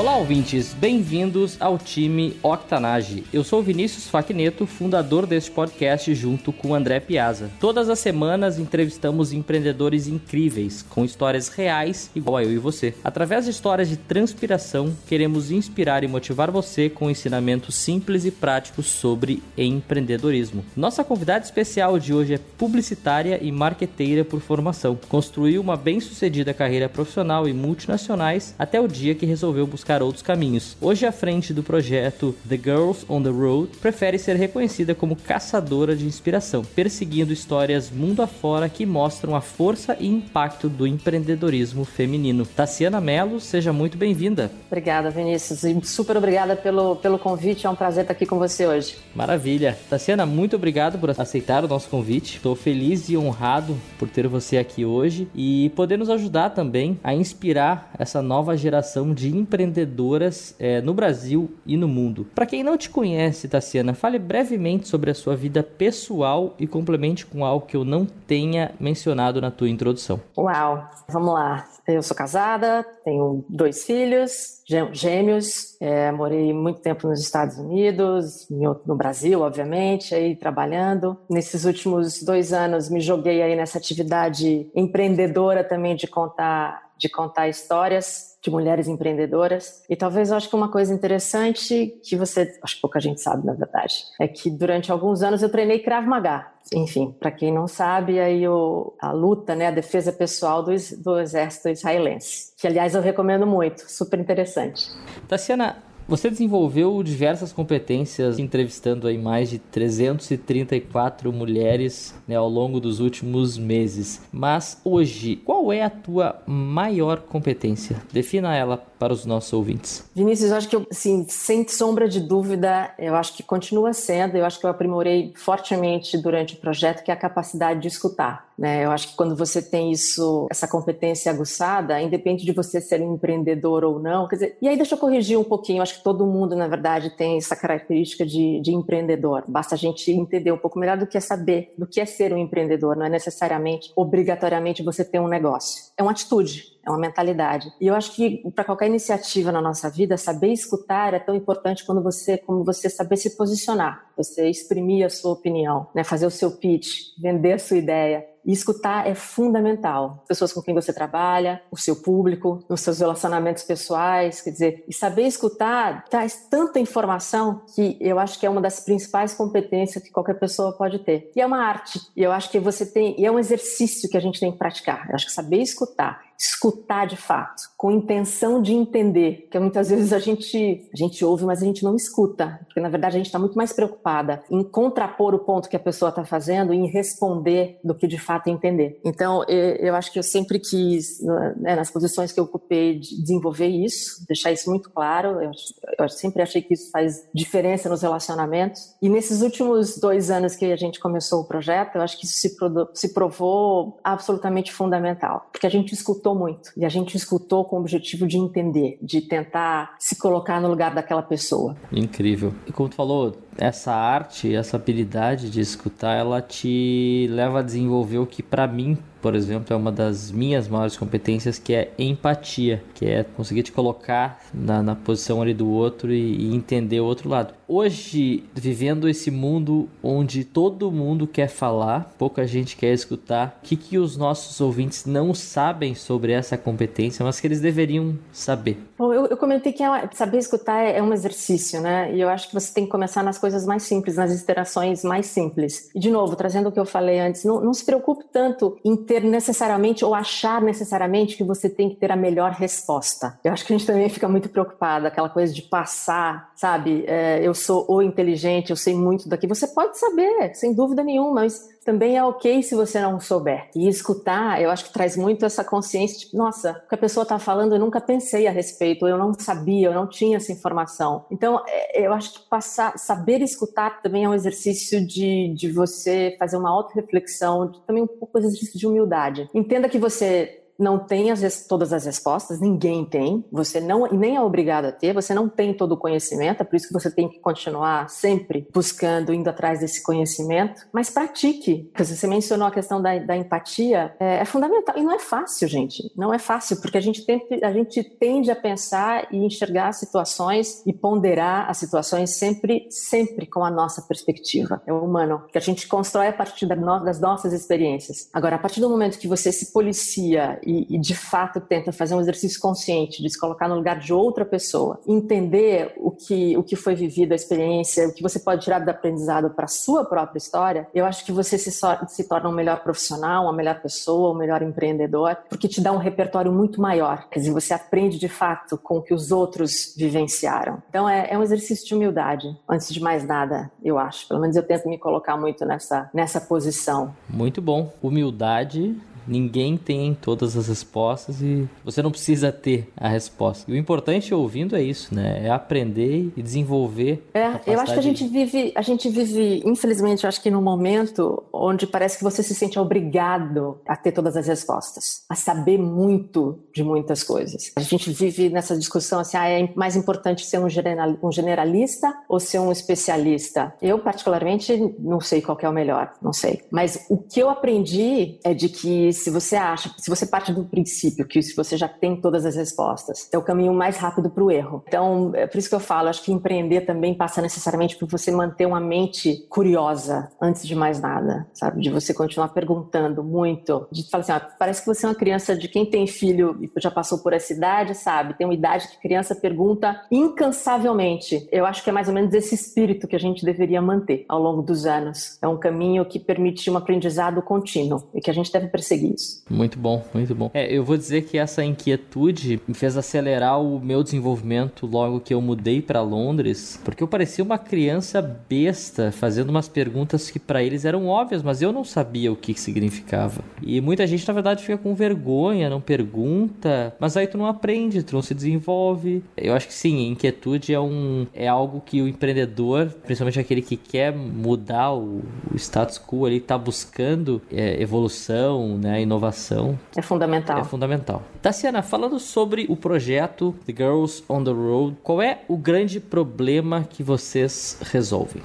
Olá, ouvintes, bem-vindos ao time Octanage. Eu sou Vinícius Facneto, fundador deste podcast junto com André Piazza. Todas as semanas entrevistamos empreendedores incríveis, com histórias reais, igual a eu e você. Através de histórias de transpiração, queremos inspirar e motivar você com ensinamentos simples e práticos sobre empreendedorismo. Nossa convidada especial de hoje é publicitária e marqueteira por formação. Construiu uma bem-sucedida carreira profissional e multinacionais até o dia que resolveu buscar buscar outros caminhos. Hoje, à frente do projeto The Girls on the Road, prefere ser reconhecida como caçadora de inspiração, perseguindo histórias mundo afora que mostram a força e impacto do empreendedorismo feminino. Tassiana Mello, seja muito bem-vinda. Obrigada, Vinícius, e super obrigada pelo, pelo convite. É um prazer estar aqui com você hoje. Maravilha. Tassiana, muito obrigado por aceitar o nosso convite. Estou feliz e honrado por ter você aqui hoje e poder nos ajudar também a inspirar essa nova geração de empreendedores empreendedoras é, no Brasil e no mundo. Para quem não te conhece, Tassiana, fale brevemente sobre a sua vida pessoal e complemente com algo que eu não tenha mencionado na tua introdução. Uau, vamos lá. Eu sou casada, tenho dois filhos, gêmeos, é, morei muito tempo nos Estados Unidos, no Brasil, obviamente, aí trabalhando. Nesses últimos dois anos me joguei aí nessa atividade empreendedora também de contar de contar histórias de mulheres empreendedoras. E talvez eu acho que uma coisa interessante que você, acho que pouca gente sabe, na verdade, é que durante alguns anos eu treinei Krav Maga. Enfim, para quem não sabe, aí o, a luta, né, a defesa pessoal do, do exército israelense, que aliás eu recomendo muito, super interessante. Tassiana, você desenvolveu diversas competências entrevistando aí mais de 334 mulheres né, ao longo dos últimos meses. Mas hoje, qual é a tua maior competência? Defina ela para os nossos ouvintes. Vinícius, eu acho que, eu, assim, sem sombra de dúvida, eu acho que continua sendo, eu acho que eu aprimorei fortemente durante o projeto, que é a capacidade de escutar. Né? Eu acho que quando você tem isso, essa competência aguçada, independente de você ser um empreendedor ou não, quer dizer, e aí deixa eu corrigir um pouquinho, eu acho que todo mundo, na verdade, tem essa característica de, de empreendedor. Basta a gente entender um pouco melhor do que é saber, do que é ser um empreendedor. Não é necessariamente, obrigatoriamente, você ter um negócio. É uma atitude, é uma mentalidade. E eu acho que para qualquer iniciativa na nossa vida, saber escutar é tão importante quando você, como você saber se posicionar, você exprimir a sua opinião, né, fazer o seu pitch, vender a sua ideia. E escutar é fundamental. Pessoas com quem você trabalha, o seu público, os seus relacionamentos pessoais, quer dizer, e saber escutar traz tanta informação que eu acho que é uma das principais competências que qualquer pessoa pode ter. E é uma arte. E eu acho que você tem, e é um exercício que a gente tem que praticar. Eu acho que saber escutar escutar de fato, com intenção de entender, que muitas vezes a gente, a gente ouve, mas a gente não escuta, porque na verdade a gente está muito mais preocupada em contrapor o ponto que a pessoa está fazendo e em responder do que de fato entender. Então, eu acho que eu sempre quis, né, nas posições que eu ocupei, desenvolver isso, deixar isso muito claro. Eu, eu sempre achei que isso faz diferença nos relacionamentos. E nesses últimos dois anos que a gente começou o projeto, eu acho que isso se, se provou absolutamente fundamental, porque a gente escutou escutou muito. E a gente escutou com o objetivo de entender, de tentar se colocar no lugar daquela pessoa. Incrível. E como tu falou, essa arte, essa habilidade de escutar, ela te leva a desenvolver o que para mim por exemplo, é uma das minhas maiores competências, que é empatia, que é conseguir te colocar na, na posição ali do outro e, e, entender o outro lado. Hoje, vivendo esse mundo onde todo mundo quer falar, pouca gente quer escutar, o que, que os nossos ouvintes não sabem sobre essa competência, mas que eles deveriam saber? Bom, eu, eu comentei que é, saber escutar é, é um exercício, né? E eu acho que você tem que começar nas coisas mais simples, nas interações mais simples. E, de novo, trazendo o que eu falei antes, não, não se preocupe tanto em ter necessariamente ou achar necessariamente que você tem que ter a melhor resposta. Eu acho que a gente também fica muito preocupada, aquela coisa de passar, sabe? É, eu sou o inteligente, eu sei muito daqui. Você pode saber, sem dúvida nenhuma, mas também é ok se você não souber. E escutar, eu acho que traz muito essa consciência de, nossa, o que a pessoa está falando eu nunca pensei a respeito, eu não sabia, eu não tinha essa informação. Então, é, eu acho que passar, saber escutar também é um exercício de, de você fazer uma auto-reflexão, também um pouco exercício de humildade. Entenda que você não tem as, todas as respostas, ninguém tem, você não nem é obrigado a ter, você não tem todo o conhecimento, é por isso que você tem que continuar sempre buscando, indo atrás desse conhecimento, mas pratique. Você mencionou a questão da, da empatia, é, é, fundamental e não é fácil, gente, não é fácil, porque a gente, tem, a gente tende a pensar e enxergar situações e ponderar as situações sempre, sempre com a nossa perspectiva, é humano, que a gente constrói a partir das nossas experiências. Agora, a partir do momento que você se policia e, e de fato tenta fazer um exercício consciente de se colocar no lugar de outra pessoa, entender o que, o que foi vivido, a experiência, o que você pode tirar do aprendizado para a sua própria história, eu acho que você se, se torna um melhor profissional, uma melhor pessoa, um melhor empreendedor, porque te dá um repertório muito maior. Quer dizer, você aprende de fato com o que os outros vivenciaram. Então, é, é um exercício de humildade, antes de mais nada, eu acho. Pelo menos eu tento me colocar muito nessa, nessa posição. Muito bom. Humildade Ninguém tem todas as respostas e você não precisa ter a resposta. E o importante ouvindo é isso, né? É aprender e desenvolver. É, eu acho que a gente vive, a gente vive, infelizmente, eu acho que num momento onde parece que você se sente obrigado a ter todas as respostas, a saber muito de muitas coisas. A gente vive nessa discussão assim, ah, é mais importante ser um, general, um generalista ou ser um especialista? Eu particularmente não sei qual é o melhor, não sei. Mas o que eu aprendi é de que se você acha, se você parte do princípio que você já tem todas as respostas, é o caminho mais rápido para o erro. Então, é por isso que eu falo, acho que empreender também passa necessariamente por você manter uma mente curiosa antes de mais nada, sabe? De você continuar perguntando muito, de falar assim, ó, parece que você é uma criança de quem tem filho e já passou por essa idade, sabe? Tem uma idade que criança pergunta incansavelmente. Eu acho que é mais ou menos esse espírito que a gente deveria manter ao longo dos anos. É um caminho que permite um aprendizado contínuo e que a gente deve perseguir isso. Muito bom, muito bom. É, eu vou dizer que essa inquietude me fez acelerar o meu desenvolvimento logo que eu mudei para Londres, porque eu parecia uma criança besta fazendo umas perguntas que para eles eram óbvias, mas eu não sabia o que, significava. E muita gente na verdade fica com vergonha, não pergunta, mas aí tu não aprende, tu não se desenvolve. Eu acho que sim, inquietude é um é algo que o empreendedor, principalmente aquele que quer mudar o, o status quo, ele está buscando é, evolução, né? A inovação. É fundamental. É fundamental. Tassiana, falando sobre o projeto The Girls on the Road, qual é o grande problema que vocês resolvem?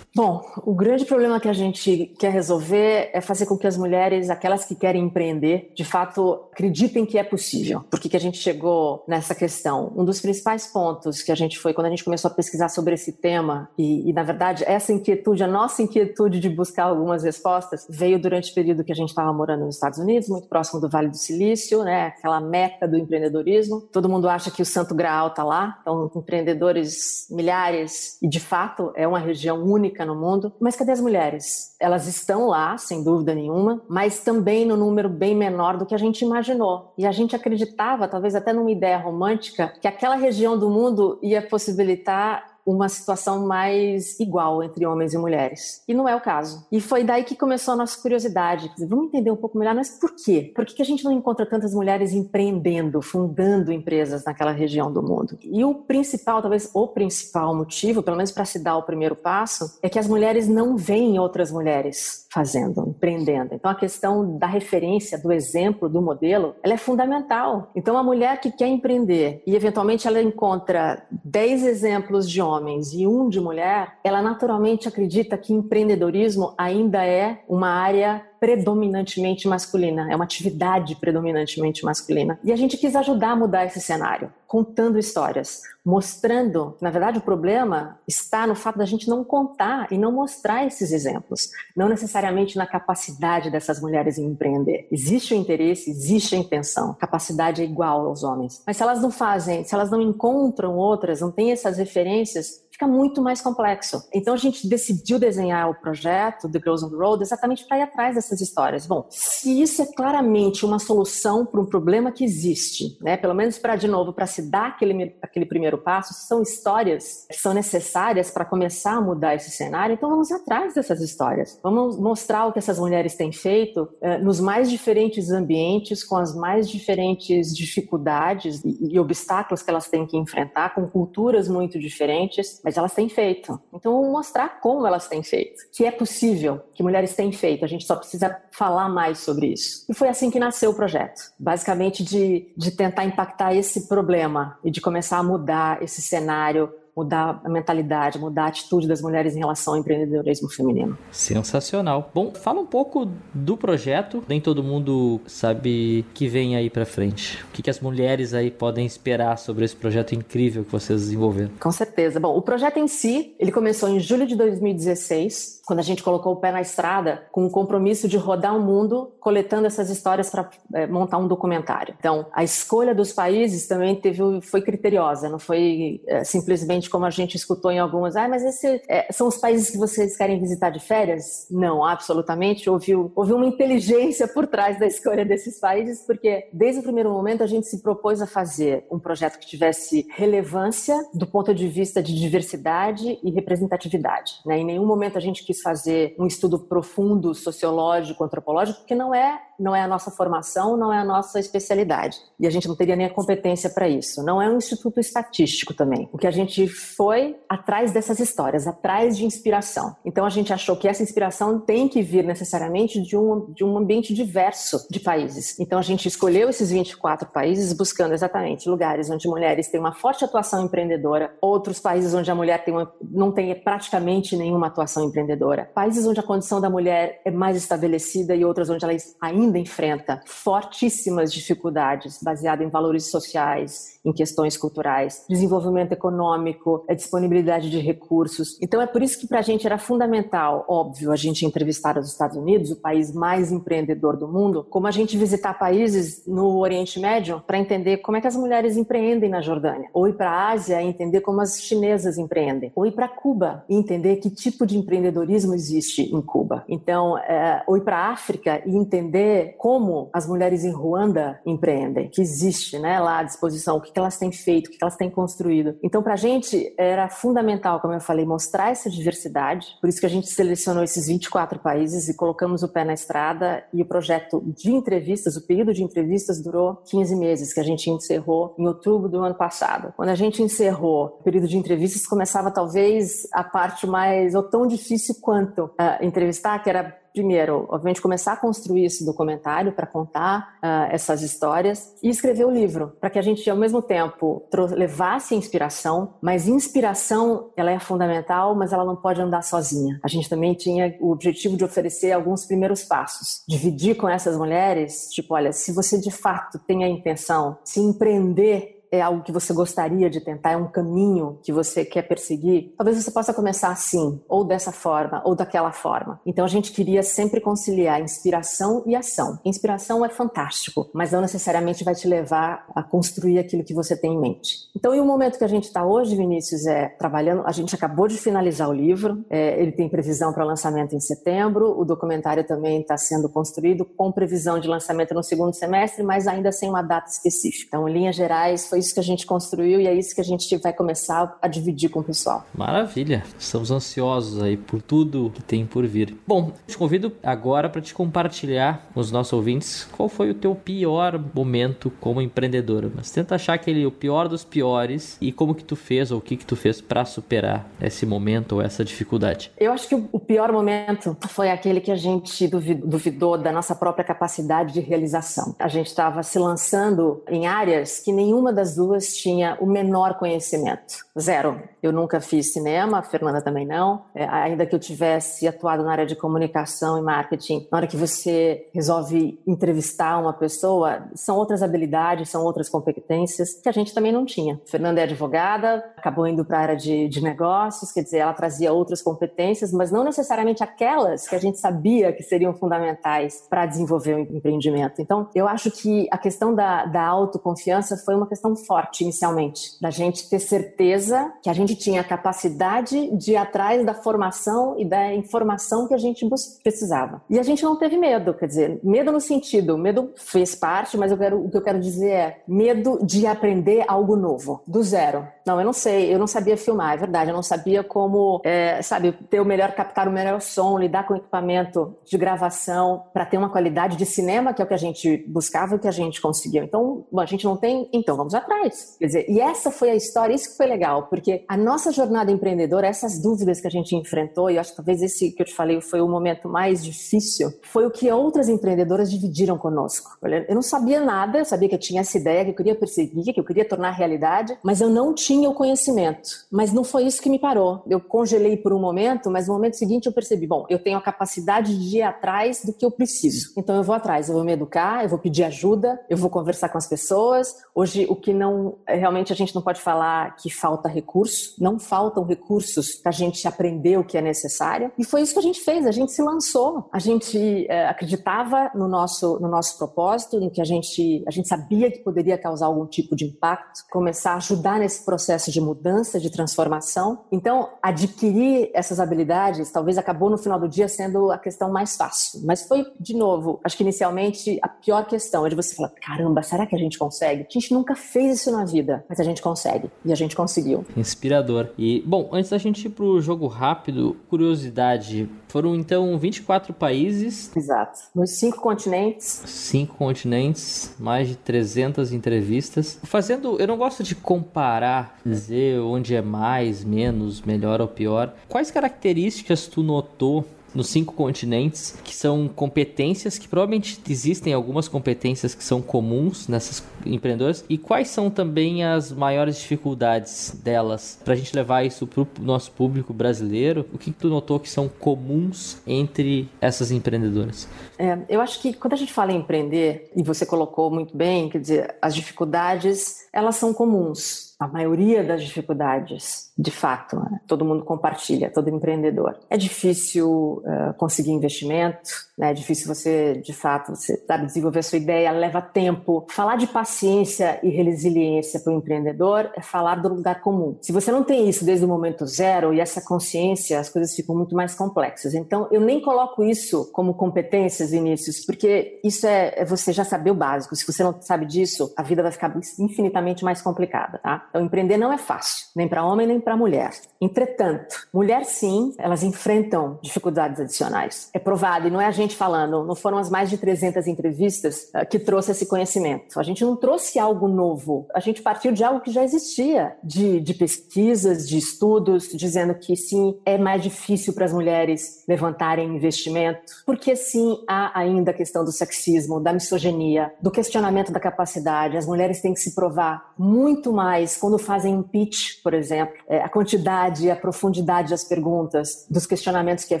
Bom, o grande problema que a gente quer resolver é fazer com que as mulheres, aquelas que querem empreender, de fato acreditem que é possível. Por que, que a gente chegou nessa questão? Um dos principais pontos que a gente foi, quando a gente começou a pesquisar sobre esse tema, e, e na verdade essa inquietude, a nossa inquietude de buscar algumas respostas, veio durante o período que a gente estava morando nos Estados Unidos, muito próximo do Vale do Silício, né, aquela meca do empreendedorismo. Todo mundo acha que o Santo Graal está lá, então empreendedores milhares, e de fato é uma região única no mundo. Mas cadê as mulheres? Elas estão lá, sem dúvida nenhuma, mas também no número bem menor do que a gente imaginou. E a gente acreditava, talvez até numa ideia romântica, que aquela região do mundo ia possibilitar uma situação mais igual entre homens e mulheres. E não é o caso. E foi daí que começou a nossa curiosidade. Vamos entender um pouco melhor, mas por quê? Por que a gente não encontra tantas mulheres empreendendo, fundando empresas naquela região do mundo? E o principal, talvez o principal motivo, pelo menos para se dar o primeiro passo, é que as mulheres não veem outras mulheres fazendo, empreendendo. Então a questão da referência, do exemplo, do modelo, ela é fundamental. Então a mulher que quer empreender e eventualmente ela encontra 10 exemplos de homens e um de mulher, ela naturalmente acredita que empreendedorismo ainda é uma área predominantemente masculina, é uma atividade predominantemente masculina. E a gente quis ajudar a mudar esse cenário, contando histórias, mostrando, na verdade o problema está no fato da gente não contar e não mostrar esses exemplos, não necessariamente na capacidade dessas mulheres em empreender. Existe o interesse, existe a intenção, capacidade é igual aos homens. Mas se elas não fazem, se elas não encontram outras, não têm essas referências, fica muito mais complexo. Então a gente decidiu desenhar o projeto The Girls on the Road exatamente para ir atrás dessas histórias. Bom, se isso é claramente uma solução para um problema que existe, né? Pelo menos para de novo para se dar aquele aquele primeiro passo, são histórias que são necessárias para começar a mudar esse cenário. Então vamos atrás dessas histórias. Vamos mostrar o que essas mulheres têm feito eh, nos mais diferentes ambientes, com as mais diferentes dificuldades e, e obstáculos que elas têm que enfrentar, com culturas muito diferentes mas elas têm feito. Então, mostrar como elas têm feito, que é possível, que mulheres têm feito. A gente só precisa falar mais sobre isso. E foi assim que nasceu o projeto, basicamente de, de tentar impactar esse problema e de começar a mudar esse cenário mudar a mentalidade, mudar a atitude das mulheres em relação ao empreendedorismo feminino. Sensacional. Bom, fala um pouco do projeto. Nem todo mundo sabe que vem aí para frente. O que, que as mulheres aí podem esperar sobre esse projeto incrível que vocês desenvolveram? Com certeza. Bom, o projeto em si, ele começou em julho de 2016, quando a gente colocou o pé na estrada com o compromisso de rodar o mundo coletando essas histórias para é, montar um documentário. Então, a escolha dos países também teve, foi criteriosa, não foi é, simplesmente como a gente escutou em algumas, ah, mas esses é, são os países que vocês querem visitar de férias? Não, absolutamente. Houve, houve uma inteligência por trás da escolha desses países, porque desde o primeiro momento a gente se propôs a fazer um projeto que tivesse relevância do ponto de vista de diversidade e representatividade. Né? Em nenhum momento a gente quis fazer um estudo profundo, sociológico, antropológico, porque não é não é a nossa formação, não é a nossa especialidade. E a gente não teria nem a competência para isso. Não é um instituto estatístico também. O que a gente foi atrás dessas histórias, atrás de inspiração. Então a gente achou que essa inspiração tem que vir necessariamente de um, de um ambiente diverso de países. Então a gente escolheu esses 24 países buscando exatamente lugares onde mulheres têm uma forte atuação empreendedora, outros países onde a mulher tem uma, não tem praticamente nenhuma atuação empreendedora, países onde a condição da mulher é mais estabelecida e outras onde ela ainda ainda enfrenta fortíssimas dificuldades baseadas em valores sociais, em questões culturais, desenvolvimento econômico, a disponibilidade de recursos. Então é por isso que para a gente era fundamental, óbvio, a gente entrevistar os Estados Unidos, o país mais empreendedor do mundo, como a gente visitar países no Oriente Médio para entender como é que as mulheres empreendem na Jordânia, ou ir para a Ásia e entender como as chinesas empreendem, ou ir para Cuba e entender que tipo de empreendedorismo existe em Cuba. Então, é, ou ir para a África e entender como as mulheres em Ruanda empreendem, que existe né, lá à disposição, o que elas têm feito, o que elas têm construído. Então, para a gente era fundamental, como eu falei, mostrar essa diversidade, por isso que a gente selecionou esses 24 países e colocamos o pé na estrada e o projeto de entrevistas, o período de entrevistas durou 15 meses, que a gente encerrou em outubro do ano passado. Quando a gente encerrou o período de entrevistas, começava talvez a parte mais, ou tão difícil quanto uh, entrevistar, que era primeiro, obviamente, começar a construir esse documentário para contar uh, essas histórias e escrever o livro, para que a gente, ao mesmo tempo, levasse inspiração, mas inspiração, ela é fundamental, mas ela não pode andar sozinha. A gente também tinha o objetivo de oferecer alguns primeiros passos, dividir com essas mulheres, tipo, olha, se você de fato tem a intenção de se empreender é algo que você gostaria de tentar, é um caminho que você quer perseguir, talvez você possa começar assim, ou dessa forma, ou daquela forma. Então a gente queria sempre conciliar inspiração e ação. Inspiração é fantástico, mas não necessariamente vai te levar a construir aquilo que você tem em mente. Então, e o momento que a gente está hoje, Vinícius, é trabalhando. A gente acabou de finalizar o livro, é, ele tem previsão para lançamento em setembro, o documentário também está sendo construído com previsão de lançamento no segundo semestre, mas ainda sem uma data específica. Então, em linhas gerais, foi isso que a gente construiu e é isso que a gente vai começar a dividir com o pessoal. Maravilha. Estamos ansiosos aí por tudo que tem por vir. Bom, te convido agora para te compartilhar com os nossos ouvintes qual foi o teu pior momento como empreendedora. Mas tenta achar aquele o pior dos piores e como que tu fez ou o que que tu fez para superar esse momento ou essa dificuldade. Eu acho que o pior momento foi aquele que a gente duvidou da nossa própria capacidade de realização. A gente estava se lançando em áreas que nenhuma das das duas tinha o menor conhecimento. Zero. Eu nunca fiz cinema, a Fernanda também não. É, ainda que eu tivesse atuado na área de comunicação e marketing, na hora que você resolve entrevistar uma pessoa, são outras habilidades, são outras competências que a gente também não tinha. A Fernanda é advogada, acabou indo para a área de, de negócios, quer dizer, ela trazia outras competências, mas não necessariamente aquelas que a gente sabia que seriam fundamentais para desenvolver o empreendimento. Então, eu acho que a questão da, da autoconfiança foi uma questão forte inicialmente, da gente ter certeza que a gente tinha a capacidade de ir atrás da formação e da informação que a gente precisava. E a gente não teve medo, quer dizer, medo no sentido, medo fez parte, mas eu quero, o que eu quero dizer é medo de aprender algo novo, do zero. Não, eu não sei, eu não sabia filmar, é verdade, eu não sabia como, é, sabe, ter o melhor, captar o melhor som, lidar com equipamento de gravação para ter uma qualidade de cinema, que é o que a gente buscava e o que a gente conseguiu. Então, bom, a gente não tem, então vamos atrás. Quer dizer, e essa foi a história, isso que foi legal, porque a nossa jornada empreendedora, essas dúvidas que a gente enfrentou, e acho que talvez esse que eu te falei foi o momento mais difícil, foi o que outras empreendedoras dividiram conosco. Eu não sabia nada, eu sabia que eu tinha essa ideia, que eu queria perseguir, que eu queria tornar realidade, mas eu não tinha o conhecimento. Mas não foi isso que me parou. Eu congelei por um momento, mas no momento seguinte eu percebi, bom, eu tenho a capacidade de ir atrás do que eu preciso. Então eu vou atrás, eu vou me educar, eu vou pedir ajuda, eu vou conversar com as pessoas. Hoje o que não realmente a gente não pode falar que falta recurso, não faltam recursos para a gente aprender o que é necessário. E foi isso que a gente fez, a gente se lançou, a gente é, acreditava no nosso no nosso propósito, no que a gente a gente sabia que poderia causar algum tipo de impacto, começar a ajudar nesse processo de mudança, de transformação. Então adquirir essas habilidades talvez acabou no final do dia sendo a questão mais fácil, mas foi de novo, acho que inicialmente a pior questão é de você falar, caramba, será que a gente consegue? A gente nunca fez isso na vida, mas a gente consegue. E a gente conseguiu. Inspirador. E, bom, antes da gente ir pro jogo rápido, curiosidade. Foram então 24 países. Exato. Nos cinco continentes. Cinco continentes, mais de 300 entrevistas. Fazendo, eu não gosto de comparar, dizer onde é mais, menos, melhor ou pior. Quais características tu notou nos cinco continentes, que são competências que provavelmente existem algumas competências que são comuns nessas empreendedoras e quais são também as maiores dificuldades delas para a gente levar isso para o nosso público brasileiro? O que, que tu notou que são comuns entre essas empreendedoras? É, eu acho que quando a gente fala em empreender e você colocou muito bem, quer dizer, as dificuldades elas são comuns. A maioria das dificuldades, de fato, né? todo mundo compartilha, todo empreendedor. É difícil uh, conseguir investimento, né? é difícil você, de fato, você sabe, desenvolver a sua ideia, leva tempo. Falar de paciência e resiliência para o empreendedor é falar do lugar comum. Se você não tem isso desde o momento zero e essa consciência, as coisas ficam muito mais complexas. Então, eu nem coloco isso como competências, Vinícius, porque isso é, é você já saber o básico. Se você não sabe disso, a vida vai ficar infinitamente mais complicada, tá? Então, empreender não é fácil, nem para homem nem para mulher. Entretanto, mulher sim, elas enfrentam dificuldades adicionais. É provado, e não é a gente falando, não foram as mais de 300 entrevistas uh, que trouxe esse conhecimento. A gente não trouxe algo novo, a gente partiu de algo que já existia, de, de pesquisas, de estudos, dizendo que sim, é mais difícil para as mulheres levantarem investimento, porque sim, há ainda a questão do sexismo, da misoginia, do questionamento da capacidade. As mulheres têm que se provar muito mais quando fazem um pitch, por exemplo, é, a quantidade, a profundidade das perguntas, dos questionamentos que é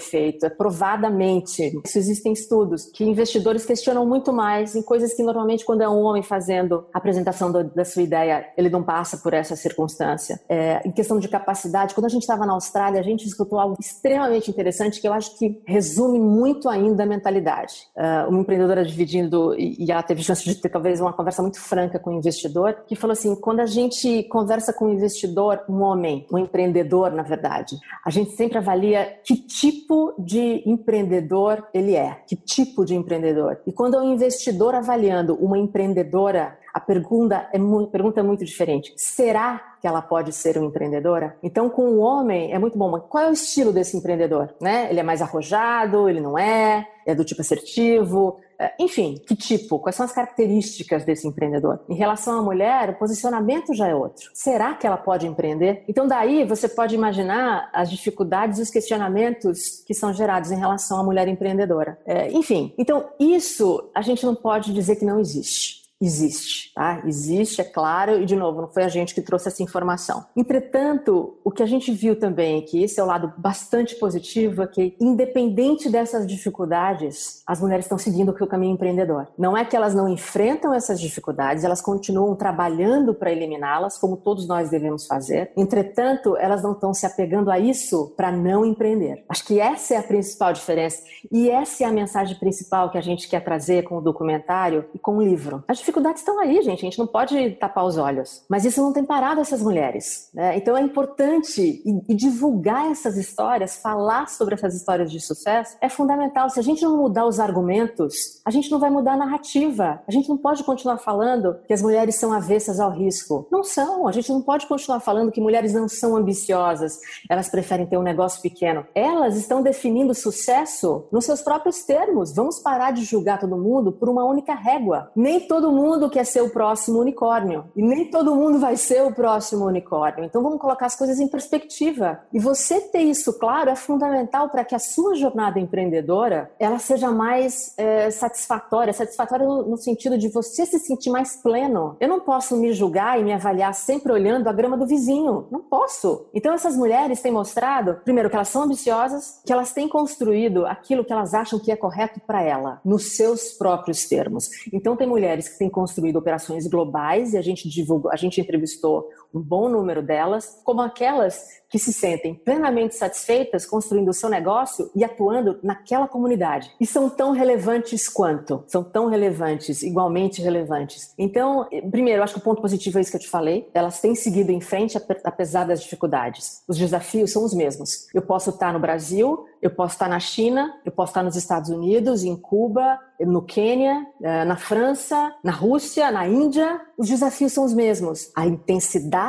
feito. É provadamente, isso existem estudos que investidores questionam muito mais em coisas que normalmente quando é um homem fazendo a apresentação do, da sua ideia, ele não passa por essa circunstância. É, em questão de capacidade, quando a gente estava na Austrália, a gente escutou algo extremamente interessante que eu acho que resume muito ainda a mentalidade. Uh, uma empreendedora dividindo, e, e ela teve chance de ter talvez uma conversa muito franca com o investidor, que falou assim, quando a gente conversa com um investidor, um homem, um empreendedor, na verdade, a gente sempre avalia que tipo de empreendedor ele é, que tipo de empreendedor. E quando é um investidor avaliando uma empreendedora, a pergunta é muito, pergunta é muito diferente. Será que ela pode ser uma empreendedora? Então, com o homem é muito bom, mas qual é o estilo desse empreendedor? Né? Ele é mais arrojado, ele não é, é do tipo assertivo, é, enfim, que tipo? Quais são as características desse empreendedor? Em relação à mulher, o posicionamento já é outro. Será que ela pode empreender? Então, daí você pode imaginar as dificuldades e os questionamentos que são gerados em relação à mulher empreendedora. É, enfim, então isso a gente não pode dizer que não existe existe, tá? Existe, é claro, e de novo, não foi a gente que trouxe essa informação. Entretanto, o que a gente viu também é que esse é o lado bastante positivo, é que independente dessas dificuldades, as mulheres estão seguindo o caminho empreendedor. Não é que elas não enfrentam essas dificuldades, elas continuam trabalhando para eliminá-las, como todos nós devemos fazer. Entretanto, elas não estão se apegando a isso para não empreender. Acho que essa é a principal diferença e essa é a mensagem principal que a gente quer trazer com o documentário e com o livro. A dificuldades estão aí, gente. A gente não pode tapar os olhos. Mas isso não tem parado essas mulheres. Né? Então é importante e, e divulgar essas histórias, falar sobre essas histórias de sucesso é fundamental. Se a gente não mudar os argumentos, a gente não vai mudar a narrativa. A gente não pode continuar falando que as mulheres são avessas ao risco. Não são. A gente não pode continuar falando que mulheres não são ambiciosas. Elas preferem ter um negócio pequeno. Elas estão definindo sucesso nos seus próprios termos. Vamos parar de julgar todo mundo por uma única régua. Nem todo mundo mundo quer ser o próximo unicórnio e nem todo mundo vai ser o próximo unicórnio. Então vamos colocar as coisas em perspectiva. E você ter isso claro é fundamental para que a sua jornada empreendedora ela seja mais é, satisfatória, satisfatória no, no sentido de você se sentir mais pleno. Eu não posso me julgar e me avaliar sempre olhando a grama do vizinho. Não posso. Então essas mulheres têm mostrado, primeiro, que elas são ambiciosas, que elas têm construído aquilo que elas acham que é correto para ela, nos seus próprios termos. Então tem mulheres que têm construído operações globais e a gente divulgou, a gente entrevistou um bom número delas, como aquelas que se sentem plenamente satisfeitas construindo o seu negócio e atuando naquela comunidade. E são tão relevantes quanto? São tão relevantes, igualmente relevantes. Então, primeiro, acho que o ponto positivo é isso que eu te falei. Elas têm seguido em frente apesar das dificuldades. Os desafios são os mesmos. Eu posso estar no Brasil, eu posso estar na China, eu posso estar nos Estados Unidos, em Cuba, no Quênia, eh, na França, na Rússia, na Índia. Os desafios são os mesmos. A intensidade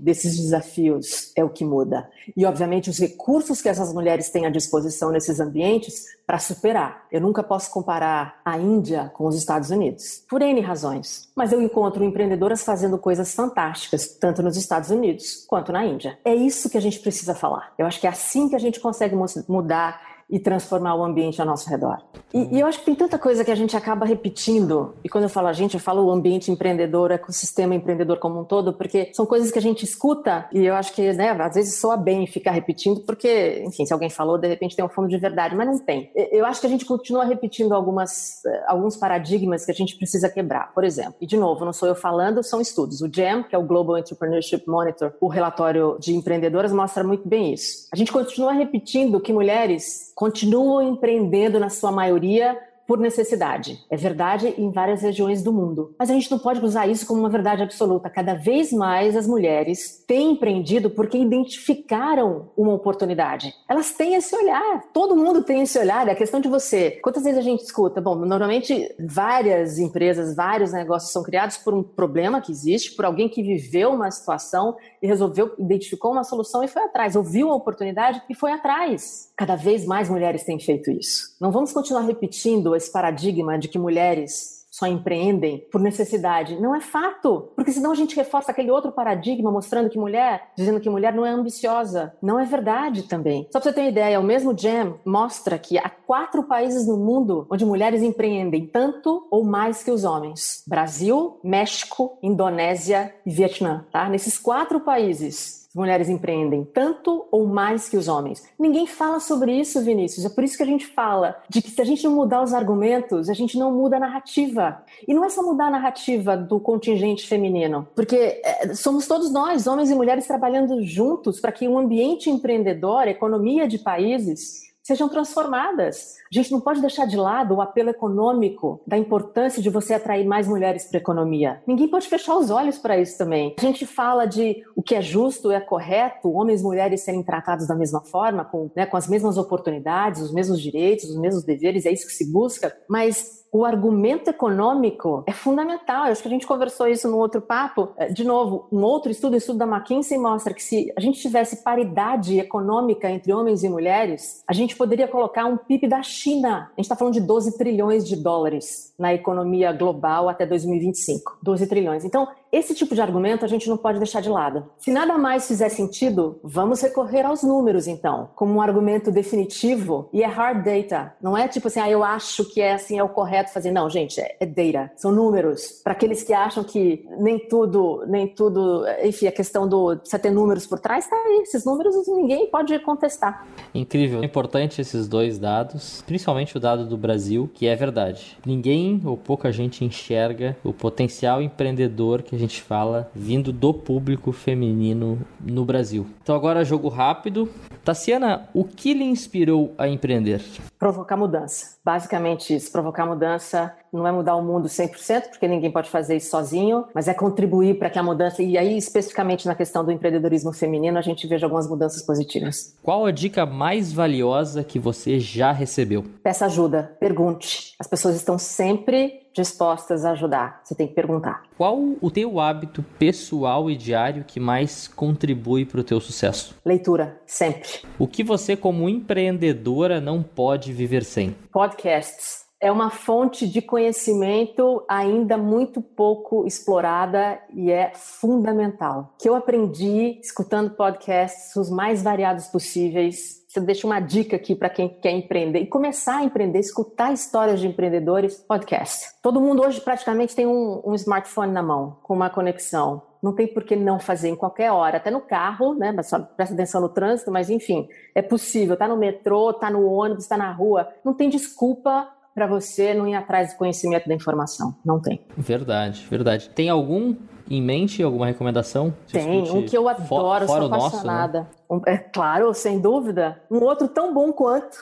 desses desafios é o que muda. E, obviamente, os recursos que essas mulheres têm à disposição nesses ambientes para superar. Eu nunca posso comparar a Índia com os Estados Unidos, por N razões. Mas eu encontro empreendedoras fazendo coisas fantásticas, tanto nos Estados Unidos quanto na Índia. É isso que a gente precisa falar. Eu acho que é assim que a gente consegue mudar e transformar o ambiente ao nosso redor. E, e, eu acho que tem tanta coisa que a gente acaba repetindo, e quando eu falo a gente, eu falo o ambiente empreendedor, o ecossistema empreendedor como um todo, porque são coisas que a gente escuta e eu acho que, né, às vezes soa bem ficar repetindo, porque, enfim, se alguém falou, de repente tem um fundo de verdade, mas não tem. Eu acho que a gente continua repetindo algumas, eh, alguns paradigmas que a gente precisa quebrar. Por exemplo, e de novo, não sou eu falando, são estudos. O GEM, que é o Global Entrepreneurship Monitor, o relatório de empreendedoras, mostra muito bem isso. A gente continua repetindo que mulheres continuam empreendendo na sua maioria por necessidade. É verdade em várias regiões do mundo. Mas a gente não pode usar isso como uma verdade absoluta. Cada vez mais as mulheres têm empreendido porque identificaram uma oportunidade. Elas têm esse olhar. Todo mundo tem esse olhar. É questão de você. Quantas vezes a gente escuta? Bom, normalmente várias empresas, vários negócios são criados por um problema que existe, por alguém que viveu uma situação e resolveu, identificou uma solução e foi atrás, ouviu a oportunidade e foi atrás. Cada vez mais mulheres têm feito isso. Não vamos continuar repetindo esse paradigma de que mulheres só empreendem por necessidade. Não é fato, porque senão a gente reforça aquele outro paradigma mostrando que mulher, dizendo que mulher não é ambiciosa. Não é verdade também. Só para você ter uma ideia, o mesmo Jam mostra que há quatro países no mundo onde mulheres empreendem tanto ou mais que os homens: Brasil, México, Indonésia e Vietnã. Tá? Nesses quatro países, mulheres empreendem tanto ou mais que os homens. Ninguém fala sobre isso, Vinícius. É por isso que a gente fala de que se a gente não mudar os argumentos, a gente não muda a narrativa. E não é só mudar a narrativa do contingente feminino, porque é, somos todos nós, homens e mulheres, trabalhando juntos para que um ambiente empreendedor, economia de países, sejam transformadas. A gente não pode deixar de lado o apelo econômico da importância de você atrair mais mulheres para a economia. Ninguém pode fechar os olhos para isso também. A gente fala de o que é justo, é correto, homens e mulheres serem tratados da mesma forma, com, né, com as mesmas oportunidades, os mesmos direitos, os mesmos deveres, é isso que se busca, mas o argumento econômico é fundamental. Eu acho que a gente conversou isso no outro papo. É, de novo, um outro estudo, o estudo da McKinsey, mostra que se a gente tivesse paridade econômica entre homens e mulheres, a gente poderia colocar um PIB da China. A gente está falando de 12 trilhões de dólares na economia global até 2025. 12 trilhões. Então, esse tipo de argumento a gente não pode deixar de lado. Se nada mais fizer sentido, vamos recorrer aos números, então, como um argumento definitivo e é hard data. Não é tipo assim, ah, eu acho que é assim, é o correto fazer. Não, gente, é, é data. São números. Para aqueles que acham que nem tudo, nem tudo, enfim, a questão do você ter números por trás, tá aí. Esses números ninguém pode contestar. Incrível. É importante esses dois dados, principalmente o dado do Brasil, que é verdade. Ninguém ou pouca gente enxerga o potencial empreendedor que a gente fala vindo do público feminino no Brasil. Então agora jogo rápido. Tassiana, o que lhe inspirou a empreender? Provocar mudança. Basicamente isso, provocar mudança não é mudar o mundo 100%, porque ninguém pode fazer isso sozinho, mas é contribuir para que a mudança, e aí especificamente na questão do empreendedorismo feminino, a gente veja algumas mudanças positivas. Qual a dica mais valiosa que você já recebeu? Peça ajuda, pergunte. As pessoas estão sempre dispostas a ajudar. Você tem que perguntar. Qual o teu hábito pessoal e diário que mais contribui para o teu sucesso? Leitura, sempre. O que você como empreendedora não pode viver sem? Podcasts é uma fonte de conhecimento ainda muito pouco explorada e é fundamental. Que eu aprendi escutando podcasts os mais variados possíveis você deixa uma dica aqui para quem quer empreender e começar a empreender, escutar histórias de empreendedores, podcast. Todo mundo hoje praticamente tem um, um smartphone na mão, com uma conexão. Não tem por que não fazer em qualquer hora, até no carro, né? Mas só presta atenção no trânsito, mas enfim, é possível. Tá no metrô, tá no ônibus, tá na rua. Não tem desculpa para você não ir atrás do conhecimento da informação. Não tem. Verdade, verdade. Tem algum em mente, alguma recomendação? Tem, um que eu adoro, sou apaixonada. Nosso, né? um, é claro, sem dúvida. Um outro tão bom quanto,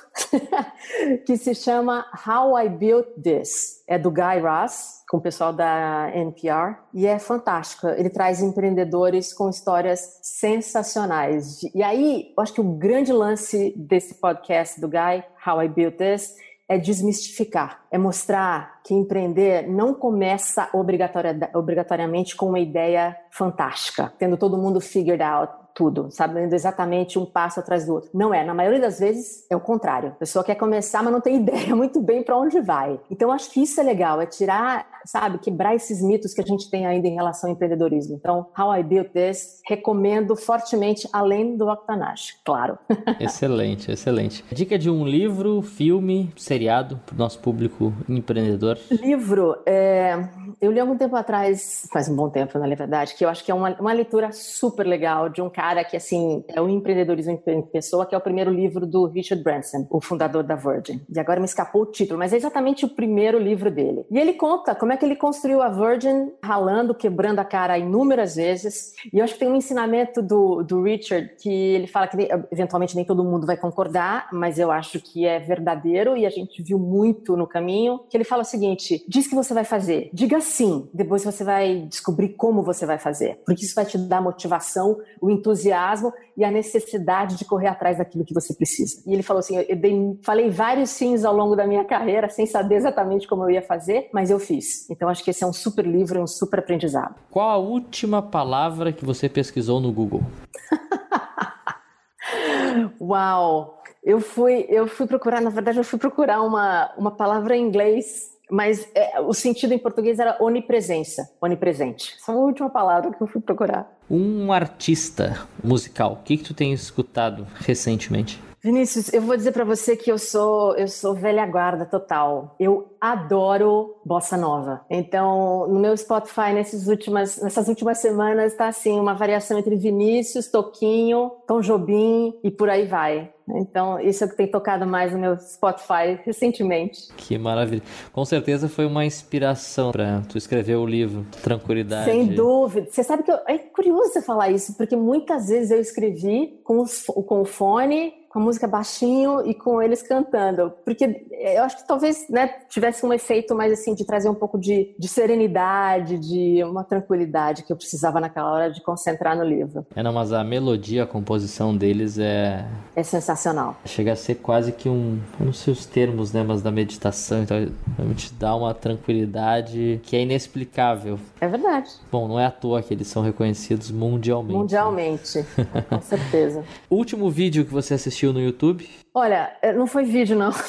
que se chama How I Built This. É do Guy Raz, com o pessoal da NPR, e é fantástico. Ele traz empreendedores com histórias sensacionais. E aí, eu acho que o grande lance desse podcast do Guy, How I Built This, é desmistificar, é mostrar que empreender não começa obrigatória, obrigatoriamente com uma ideia fantástica, tendo todo mundo figured out tudo, sabendo exatamente um passo atrás do outro. Não é, na maioria das vezes é o contrário. A pessoa quer começar, mas não tem ideia muito bem para onde vai. Então acho que isso é legal, é tirar, sabe, quebrar esses mitos que a gente tem ainda em relação ao empreendedorismo. Então, How I Built This, recomendo fortemente além do Octanash, claro. excelente, excelente. Dica de um livro, filme, seriado para o nosso público empreendedor. Livro, é... eu li algum tempo atrás, faz um bom tempo na verdade, que eu acho que é uma, uma leitura super legal de um cara que, assim, é o empreendedorismo em pessoa, que é o primeiro livro do Richard Branson, o fundador da Virgin. E agora me escapou o título, mas é exatamente o primeiro livro dele. E ele conta como é que ele construiu a Virgin ralando, quebrando a cara inúmeras vezes. E eu acho que tem um ensinamento do, do Richard que ele fala que eventualmente nem todo mundo vai concordar, mas eu acho que é verdadeiro e a gente viu muito no caminho, que ele fala o seguinte, diz que você vai fazer, diga sim, depois você vai descobrir como você vai fazer, porque isso vai te dar motivação, o entusiasmo e a necessidade de correr atrás daquilo que você precisa. E ele falou assim: eu dei, falei vários sims ao longo da minha carreira, sem saber exatamente como eu ia fazer, mas eu fiz. Então acho que esse é um super livro e um super aprendizado. Qual a última palavra que você pesquisou no Google? Uau! Eu fui, eu fui procurar, na verdade, eu fui procurar uma, uma palavra em inglês mas é, o sentido em português era onipresença, onipresente. Essa é a última palavra que eu fui procurar. Um artista musical, o que, que tu tem escutado recentemente? Vinícius, eu vou dizer para você que eu sou eu sou velha guarda total. Eu adoro bossa nova. Então, no meu Spotify nessas últimas nessas últimas semanas está assim uma variação entre Vinícius, Toquinho, Tom Jobim e por aí vai. Então, isso é o que tem tocado mais no meu Spotify recentemente. Que maravilha. Com certeza foi uma inspiração para tu escrever o livro Tranquilidade. Sem dúvida. Você sabe que eu, é curioso você falar isso, porque muitas vezes eu escrevi com, os, com o fone com a música baixinho e com eles cantando. Porque eu acho que talvez né, tivesse um efeito mais assim de trazer um pouco de, de serenidade, de uma tranquilidade que eu precisava naquela hora de concentrar no livro. É, não, mas a melodia, a composição deles é. É sensacional. Chega a ser quase que um. Eu não sei os termos, né? Mas da meditação. Então, realmente dá uma tranquilidade que é inexplicável. É verdade. Bom, não é à toa que eles são reconhecidos mundialmente. Mundialmente, né? com certeza. Último vídeo que você assistiu no YouTube? Olha, eh, não foi vídeo, não.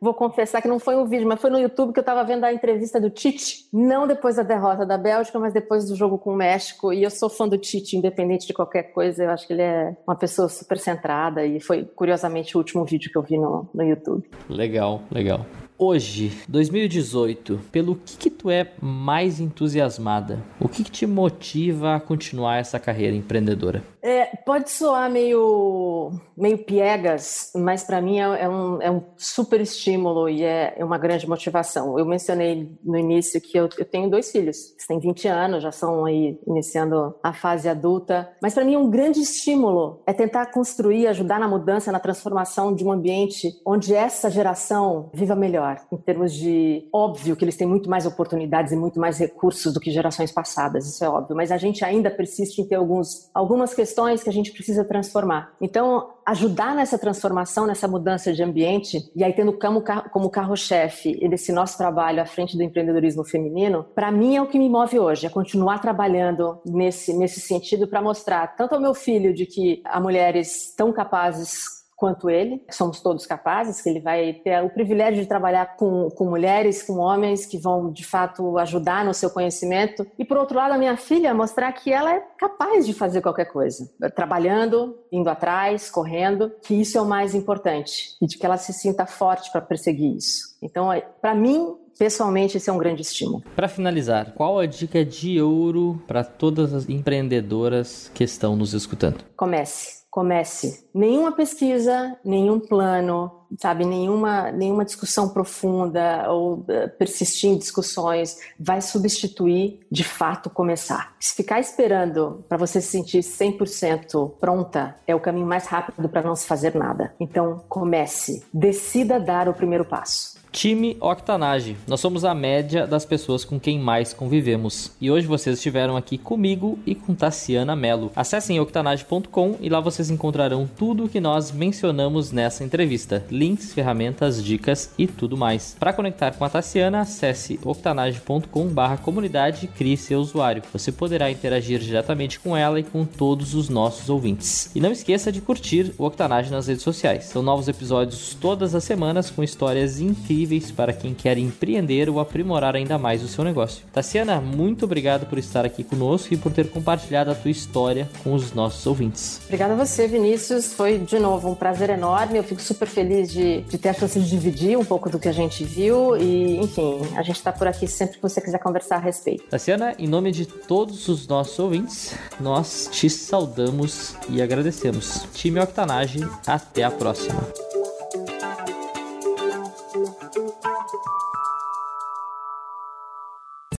Vou confessar que não foi um vídeo, mas foi no YouTube que eu estava vendo a entrevista do Tite, não depois da derrota da Bélgica, mas depois do jogo com o México. E eu sou fã do Tite, independente de qualquer coisa. Eu acho que ele é uma pessoa super centrada e foi, curiosamente, o último vídeo que eu vi no, no YouTube. Legal, legal. Hoje, 2018, pelo que, que tu é mais entusiasmada? O que, que te motiva a continuar essa carreira empreendedora? É, pode soar meio, meio piegas, mas para mim é, é, um, é um super estímulo e é, é, uma grande motivação. Eu mencionei no início que eu, eu tenho dois filhos, eles têm 20 anos, já são aí iniciando a fase adulta, mas para mim um grande estímulo é tentar construir, ajudar na mudança, na transformação de um ambiente onde essa geração viva melhor, em termos de óbvio que eles têm muito mais oportunidades e muito mais recursos do que gerações passadas, isso é óbvio, mas a gente ainda persiste em ter alguns, algumas questões questões que a gente precisa transformar. Então, ajudar nessa transformação, nessa mudança de ambiente, e aí tendo como, como carro-chefe desse nosso trabalho à frente do empreendedorismo feminino, para mim é o que me move hoje, é continuar trabalhando nesse, nesse sentido para mostrar tanto ao meu filho de que há mulheres tão capazes quanto ele, somos todos capazes, que ele vai ter o privilégio de trabalhar com, com mulheres, com homens que vão de fato ajudar no seu conhecimento. E por outro lado, a minha filha mostrar que ela é capaz de fazer qualquer coisa, trabalhando, indo atrás, correndo, que isso é o mais importante e de que ela se sinta forte para perseguir isso. Então, é, para mim, pessoalmente, esse é um grande estímulo. Para finalizar, qual a dica de ouro para todas as empreendedoras que estão nos escutando? Comece comece. Nenhuma pesquisa, nenhum plano, sabe, nenhuma, nenhuma discussão profunda ou uh, persistir em discussões vai substituir, de fato, começar. Se ficar esperando para você se sentir 100% pronta, é o caminho mais rápido para não se fazer nada. Então, comece. Decida dar o primeiro passo. Time Octanage. Nós somos a média das pessoas com quem mais convivemos. E hoje vocês estiveram aqui comigo e com Tassiana Mello. Acessem octanage.com e lá vocês encontrarão tudo o que nós mencionamos nessa entrevista: links, ferramentas, dicas e tudo mais. Para conectar com a Tassiana, acesse octanage.com/comunidade e crie seu usuário. Você poderá interagir diretamente com ela e com todos os nossos ouvintes. E não esqueça de curtir o Octanage nas redes sociais. São novos episódios todas as semanas com histórias incríveis para quem quer empreender ou aprimorar ainda mais o seu negócio. Tassiana, muito obrigado por estar aqui conosco e por ter compartilhado a tua história com os nossos ouvintes. Obrigada a você, Vinícius. Foi, de novo, um prazer enorme. Eu fico super feliz de, de ter a chance de dividir um pouco do que a gente viu e, enfim, a gente está por aqui sempre que você quiser conversar a respeito. Tassiana, em nome de todos os nossos ouvintes, nós te saudamos e agradecemos. Time Octanage, até a próxima.